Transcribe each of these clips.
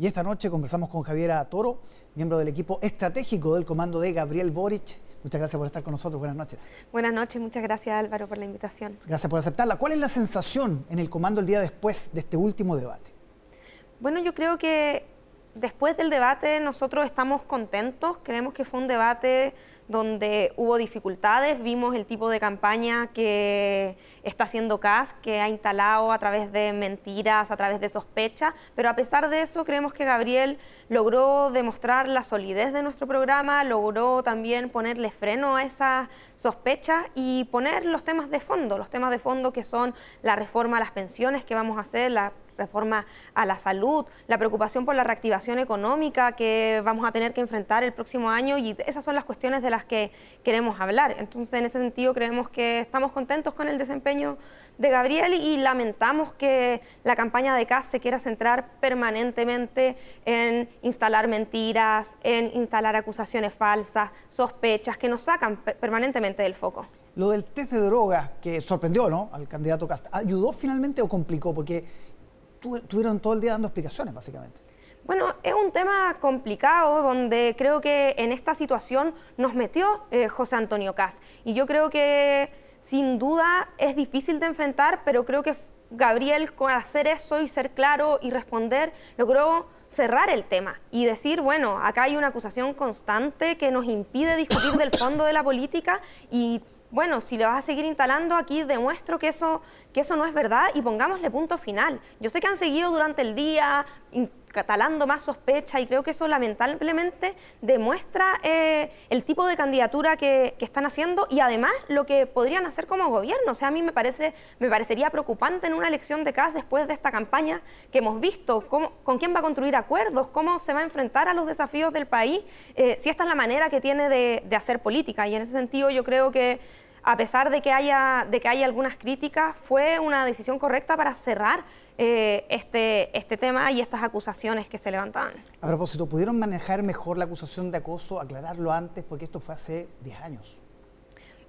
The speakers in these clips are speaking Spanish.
Y esta noche conversamos con Javiera Toro, miembro del equipo estratégico del comando de Gabriel Boric. Muchas gracias por estar con nosotros. Buenas noches. Buenas noches, muchas gracias Álvaro por la invitación. Gracias por aceptarla. ¿Cuál es la sensación en el comando el día después de este último debate? Bueno, yo creo que después del debate nosotros estamos contentos, creemos que fue un debate donde hubo dificultades, vimos el tipo de campaña que está haciendo CAS, que ha instalado a través de mentiras, a través de sospechas, pero a pesar de eso creemos que Gabriel logró demostrar la solidez de nuestro programa, logró también ponerle freno a esas sospechas y poner los temas de fondo, los temas de fondo que son la reforma a las pensiones que vamos a hacer, la reforma a la salud, la preocupación por la reactivación económica que vamos a tener que enfrentar el próximo año y esas son las cuestiones de las que queremos hablar. Entonces, en ese sentido, creemos que estamos contentos con el desempeño de Gabriel y lamentamos que la campaña de CAS se quiera centrar permanentemente en instalar mentiras, en instalar acusaciones falsas, sospechas que nos sacan permanentemente del foco. Lo del test de drogas que sorprendió ¿no? al candidato Cast, ¿ayudó finalmente o complicó? Porque tuvieron todo el día dando explicaciones, básicamente. Bueno, es un tema complicado donde creo que en esta situación nos metió eh, José Antonio Cas. Y yo creo que sin duda es difícil de enfrentar, pero creo que Gabriel con hacer eso y ser claro y responder logró cerrar el tema y decir, bueno, acá hay una acusación constante que nos impide discutir del fondo de la política y bueno, si le vas a seguir instalando, aquí demuestro que eso, que eso no es verdad y pongámosle punto final. Yo sé que han seguido durante el día catalando más sospecha y creo que eso lamentablemente demuestra eh, el tipo de candidatura que, están haciendo y además lo que podrían hacer como gobierno. O sea, a mí me, parece, me parecería preocupante en una elección de CAS después de esta campaña que hemos visto, cómo, con quién va a construir acuerdos, cómo se va a enfrentar a los desafíos del país, eh, si esta es la manera que tiene de, de hacer política. Y en ese sentido yo creo que a pesar de que haya, de que haya algunas críticas, fue una decisión correcta para cerrar eh, este, este tema y estas acusaciones que se levantaban. A propósito, ¿pudieron manejar mejor la acusación de acoso, aclararlo antes? Porque esto fue hace 10 años.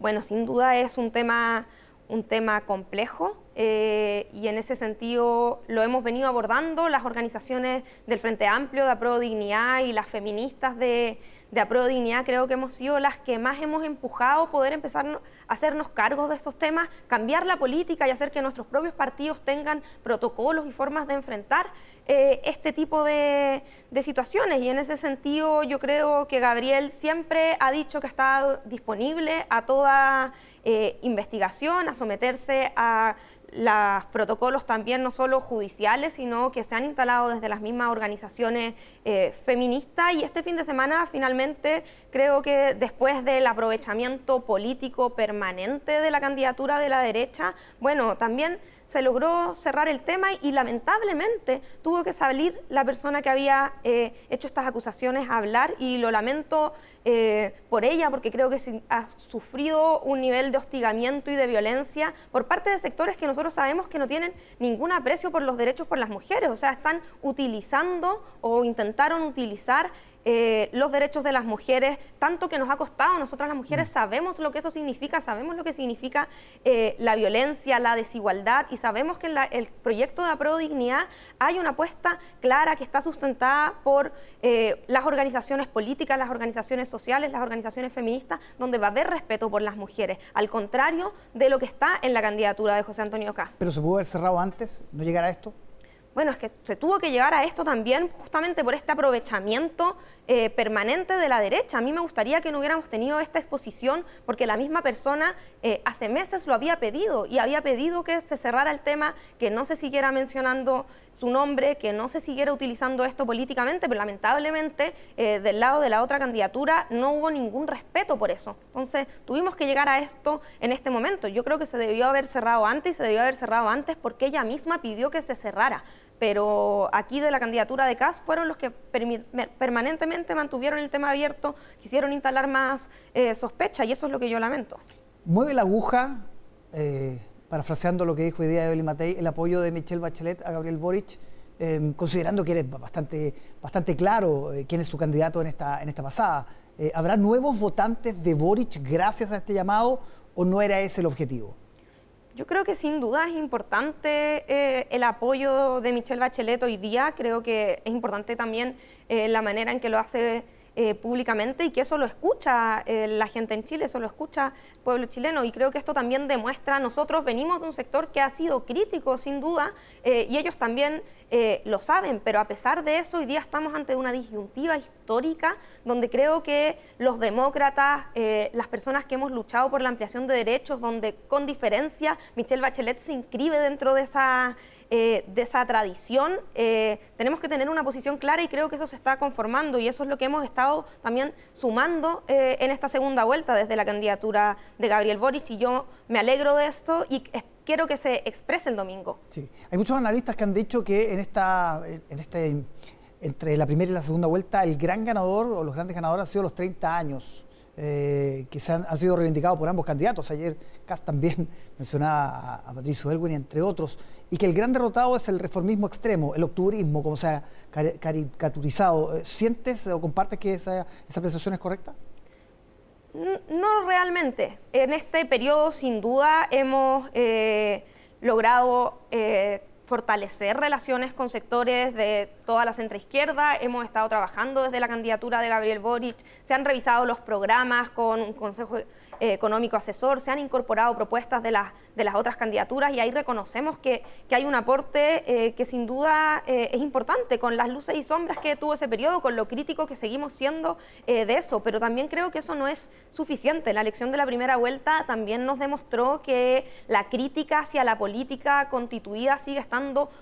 Bueno, sin duda es un tema, un tema complejo eh, y en ese sentido lo hemos venido abordando las organizaciones del Frente Amplio, de Apro Dignidad y las feministas de, de Dignidad creo que hemos sido las que más hemos empujado poder empezar a hacernos cargos de estos temas, cambiar la política y hacer que nuestros propios partidos tengan protocolos y formas de enfrentar eh, este tipo de, situaciones. Y en ese sentido yo creo que Gabriel siempre ha dicho que está disponible a toda eh, investigación, a someterse a los protocolos también no solo judiciales, sino que se han instalado desde las mismas organizaciones eh, feministas. Y este fin de semana finalmente creo que después del aprovechamiento político permanente de la candidatura de la derecha, bueno, también se logró cerrar el tema y lamentablemente tuvo que salir la persona que había eh, hecho estas acusaciones a hablar. Y lo lamento eh, por ella porque creo que ha sufrido un nivel de hostigamiento y de violencia por parte de sectores que nosotros sabemos que no tienen ningún aprecio por los derechos por las mujeres, o sea, están utilizando o intentaron utilizar eh, los derechos de las mujeres, tanto que nos ha costado. Nosotras las mujeres mm. sabemos lo que eso significa, sabemos lo que significa eh, la violencia, la desigualdad y sabemos que en el proyecto de Apro Dignidad hay una apuesta clara que está sustentada por eh, las organizaciones políticas, las organizaciones sociales, las organizaciones feministas, donde va a haber respeto por las mujeres, al contrario de lo que está en la candidatura de José Antonio Cas. ¿Pero se pudo haber cerrado antes, no llegar a esto? Bueno, es que se tuvo que llegar a esto también justamente por este aprovechamiento eh, permanente de la derecha. A mí me gustaría que no hubiéramos tenido esta exposición porque la misma persona eh, hace meses lo había pedido y había pedido que se cerrara el tema, que no se siguiera mencionando su nombre, que no se siguiera utilizando esto políticamente, pero lamentablemente eh, del lado de la otra candidatura no hubo ningún respeto por eso. Entonces tuvimos que llegar a esto en este momento. Yo creo que se debió haber cerrado antes y se debió haber cerrado antes porque ella misma pidió que se cerrara pero aquí de la candidatura de CAS fueron los que permanentemente mantuvieron el tema abierto, quisieron instalar más eh, sospecha y eso es lo que yo lamento. Mueve la aguja, eh, parafraseando lo que dijo hoy día Evelyn Matei, el apoyo de Michelle Bachelet a Gabriel Boric, em, considerando que eres bastante, bastante claro eh, quién es su candidato en esta, en esta pasada. ¿Habrá nuevos votantes de Boric gracias a este llamado o no era ese el objetivo? Yo creo que sin duda es importante eh, el apoyo de Michelle Bachelet hoy día. Creo que es importante también eh, la manera en que lo hace eh, públicamente y que eso lo escucha la gente en Chile, eso lo escucha el pueblo chileno. Y creo que esto también demuestra, nosotros venimos de un sector que ha sido crítico, sin duda, y ellos también eh, lo saben, pero a pesar de eso, hoy día estamos ante una disyuntiva histórica donde creo que los demócratas, eh, las personas que hemos luchado por la ampliación de derechos, donde con diferencia Michelle Bachelet se inscribe dentro de esa, eh, de esa tradición, tenemos que tener una posición clara y creo que eso se está conformando y eso es lo que hemos estado también sumando en esta segunda vuelta desde la candidatura de Gabriel Boric y yo me alegro de esto y quiero que se exprese el domingo. Sí, hay muchos analistas que han dicho que en esta, en este, entre la primera y la segunda vuelta, el gran ganador o los grandes ganadores han sido los 30 años. Eh, que se han, sido reivindicados por ambos candidatos. Ayer Cas también mencionaba a, Patricio Elwin, entre otros, y que el gran derrotado es el reformismo extremo, el octubrismo, como se ha caricaturizado. Eh, ¿Sientes o compartes que esa, esa apreciación es correcta? No realmente. En este periodo, sin duda, hemos eh, logrado fortalecer relaciones con sectores de toda la centroizquierda. Hemos estado trabajando desde la candidatura de Gabriel Boric. Se han revisado los programas con un consejo eh, económico asesor, se han incorporado propuestas de las, de las otras candidaturas y ahí reconocemos que, que hay un aporte eh, que sin duda eh, es importante con las luces y sombras que tuvo ese periodo, con lo crítico que seguimos siendo de eso, pero también creo que eso no es suficiente. La elección de la primera vuelta también nos demostró que la crítica hacia la política constituida sigue estando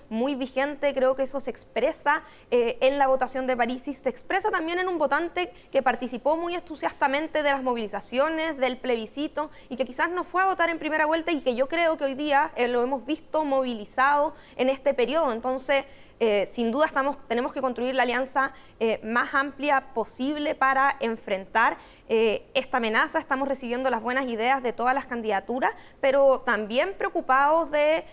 muy vigente, creo que eso se expresa en la votación de París y se expresa también en un votante que participó muy entusiastamente de las movilizaciones, del plebiscito y que quizás no fue a votar en primera vuelta y que yo creo que hoy día eh, lo hemos visto movilizado en este periodo. Entonces, eh, sin duda estamos, tenemos que construir la alianza eh, más amplia posible para enfrentar eh, esta amenaza. Estamos recibiendo las buenas ideas de todas las candidaturas, pero también preocupados de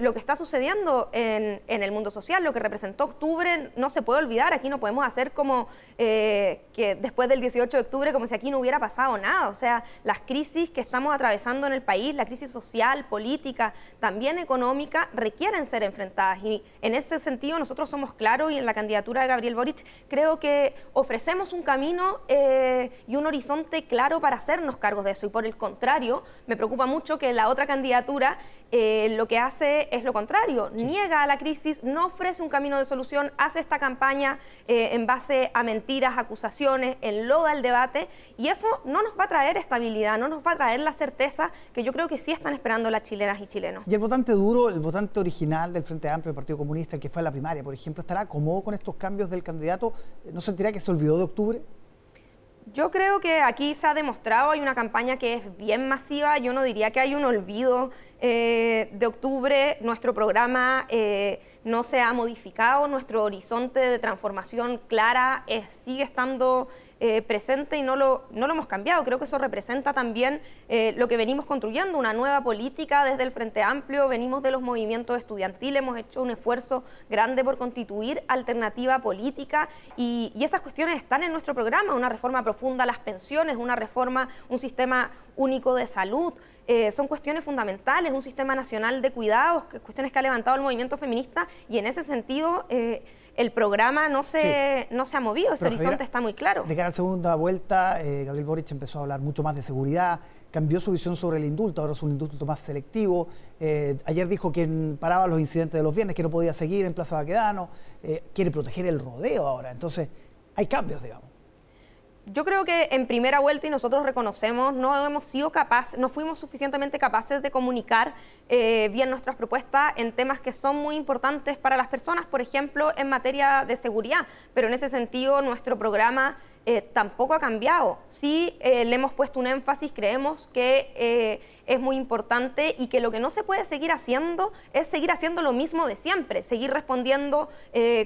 lo que está sucediendo en, en, el mundo social, lo que representó octubre. No se puede olvidar, aquí no podemos hacer como que después del 18 de octubre, como si aquí no hubiera pasado nada. O sea, las crisis que estamos atravesando en el país, la crisis social, política, también económica, requieren ser enfrentadas. Y en ese sentido, nosotros somos claros y en la candidatura de Gabriel Boric creo que ofrecemos un camino eh, y un horizonte claro para hacernos cargos de eso. Y por el contrario, me preocupa mucho que la otra candidatura eh, lo que hace es lo contrario, niega a la crisis, no ofrece un camino de solución, hace esta campaña eh, en base a mentiras, acusaciones, enloda el debate y eso no nos va a traer estabilidad, no nos va a traer la certeza que yo creo que sí están esperando las chilenas y chilenos. Y el votante duro, el votante original del Frente Amplio, del Partido Comunista, el que fue a la primaria, por ejemplo, ¿estará cómodo con estos cambios del candidato? ¿No sentirá que se olvidó de octubre? Yo creo que aquí se ha demostrado, hay una campaña que es bien masiva, yo no diría que hay un olvido eh, de octubre, nuestro programa eh, no se ha modificado, nuestro horizonte de transformación clara sigue estando eh, presente y no lo, no lo hemos cambiado. Creo que eso representa también eh, lo que venimos construyendo, una nueva política desde el Frente Amplio, venimos de los movimientos estudiantiles, hemos hecho un esfuerzo grande por constituir alternativa política y, esas cuestiones están en nuestro programa, una reforma profunda a las pensiones, una reforma, un sistema único de salud, eh, son cuestiones fundamentales, un sistema nacional de cuidados, cuestiones que ha levantado el movimiento feminista y en ese sentido el programa no se, no se ha movido, ese horizonte está muy claro. De cara a la segunda vuelta, eh, Gabriel Boric empezó a hablar mucho más de seguridad, cambió su visión sobre el indulto, ahora es un indulto más selectivo. Eh, ayer dijo que paraba los incidentes de los viernes, que no podía seguir en Plaza Baquedano, eh, quiere proteger el rodeo ahora. Entonces, hay cambios, digamos yo creo que en primera vuelta y nosotros reconocemos, no hemos sido capaces, no fuimos suficientemente capaces de comunicar eh, bien nuestras propuestas en temas que son muy importantes para las personas, por ejemplo, en materia de seguridad. Pero en ese sentido, nuestro programa eh, tampoco ha cambiado. Sí eh, le hemos puesto un énfasis, creemos que es muy importante y que lo que no se puede seguir haciendo es seguir haciendo lo mismo de siempre, seguir respondiendo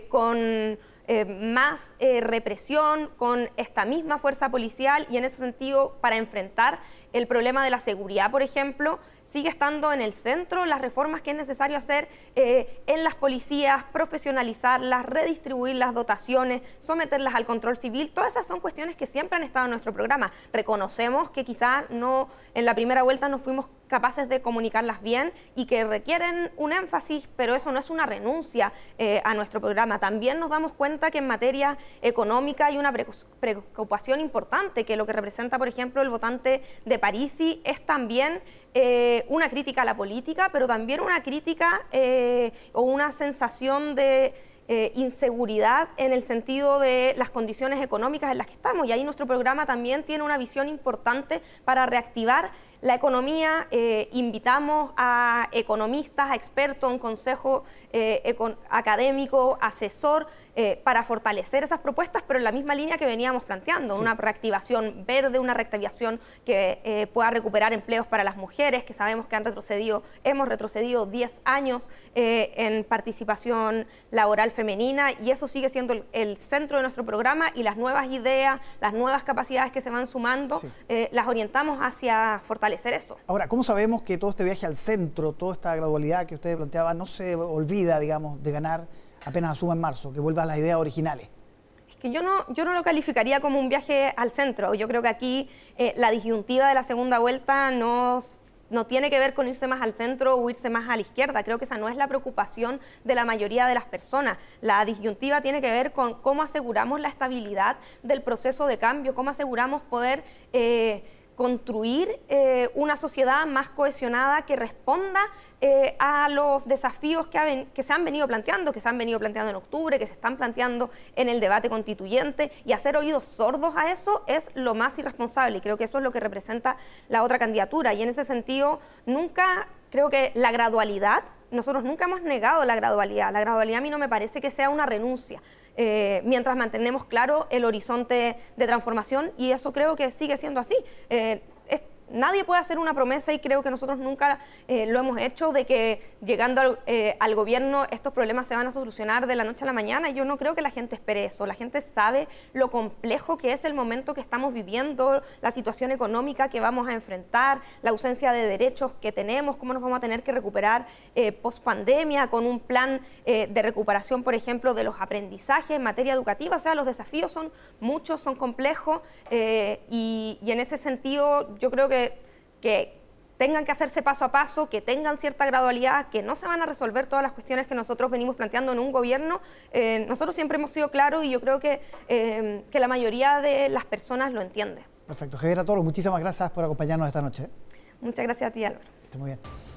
con eh, más eh, represión con esta misma fuerza policial y en ese sentido para enfrentar el problema de la seguridad, por ejemplo, sigue estando en el centro, las reformas que es necesario hacer eh, en las policías, profesionalizarlas, redistribuir las dotaciones, someterlas al control civil, todas esas son cuestiones que siempre han estado en nuestro programa. Reconocemos que quizás no en la primera vuelta no fuimos capaces de comunicarlas bien y que requieren un énfasis, pero eso no es una renuncia eh, a nuestro programa. También nos damos cuenta que en materia económica hay una preocupación importante, que lo que representa, por ejemplo, el votante de Es también eh, una crítica a la política, pero también una crítica eh, o una sensación de eh, inseguridad en el sentido de las condiciones económicas en las que estamos. Y ahí nuestro programa también tiene una visión importante para reactivar la economía. Eh, invitamos a economistas, a expertos, a un consejo eh, académico, asesor, para fortalecer esas propuestas, pero en la misma línea que veníamos planteando, una reactivación verde, una reactivación que pueda recuperar empleos para las mujeres, que sabemos que han retrocedido, hemos retrocedido 10 años en participación laboral femenina y eso sigue siendo el, centro de nuestro programa y las nuevas ideas, las nuevas capacidades que se van sumando, eh, las orientamos hacia fortalecer eso. Ahora, ¿cómo sabemos que todo este viaje al centro, toda esta gradualidad que ustedes planteaban, no se olvida, digamos, de ganar apenas asuma en marzo, que vuelva a las ideas originales? Es que yo no, yo no lo calificaría como un viaje al centro. Yo creo que aquí eh, la disyuntiva de la segunda vuelta no, no tiene que ver con irse más al centro o irse más a la izquierda. Creo que esa no es la preocupación de la mayoría de las personas. La disyuntiva tiene que ver con cómo aseguramos la estabilidad del proceso de cambio, cómo aseguramos poder... Eh, construir eh, una sociedad más cohesionada que responda eh, a los desafíos que, que, se han venido planteando, que se han venido planteando en octubre, que se están planteando en el debate constituyente, y hacer oídos sordos a eso es lo más irresponsable, y creo que eso es lo que representa la otra candidatura, y en ese sentido nunca creo que la gradualidad, nosotros nunca hemos negado la gradualidad, la gradualidad a mí no me parece que sea una renuncia. Eh, mientras mantenemos claro el horizonte de transformación y eso creo que sigue siendo así. Eh, nadie puede hacer una promesa y creo que nosotros nunca eh, lo hemos hecho de que llegando eh, al, gobierno estos problemas se van a solucionar de la noche a la mañana. Yo no creo que la gente espere eso. La gente sabe lo complejo que es el momento que estamos viviendo, la situación económica que vamos a enfrentar, la ausencia de derechos que tenemos, cómo nos vamos a tener que recuperar eh, post pandemia con un plan de recuperación, por ejemplo, de los aprendizajes en materia educativa. O sea, los desafíos son muchos, son complejos y en ese sentido yo creo que que, tengan que hacerse paso a paso, que tengan cierta gradualidad, que no se van a resolver todas las cuestiones que nosotros venimos planteando en un gobierno. Eh, nosotros siempre hemos sido claros y yo creo que, eh, que la mayoría de las personas lo entiende. Perfecto. Javier Toro, muchísimas gracias por acompañarnos esta noche. Muchas gracias a ti, Álvaro. muy bien.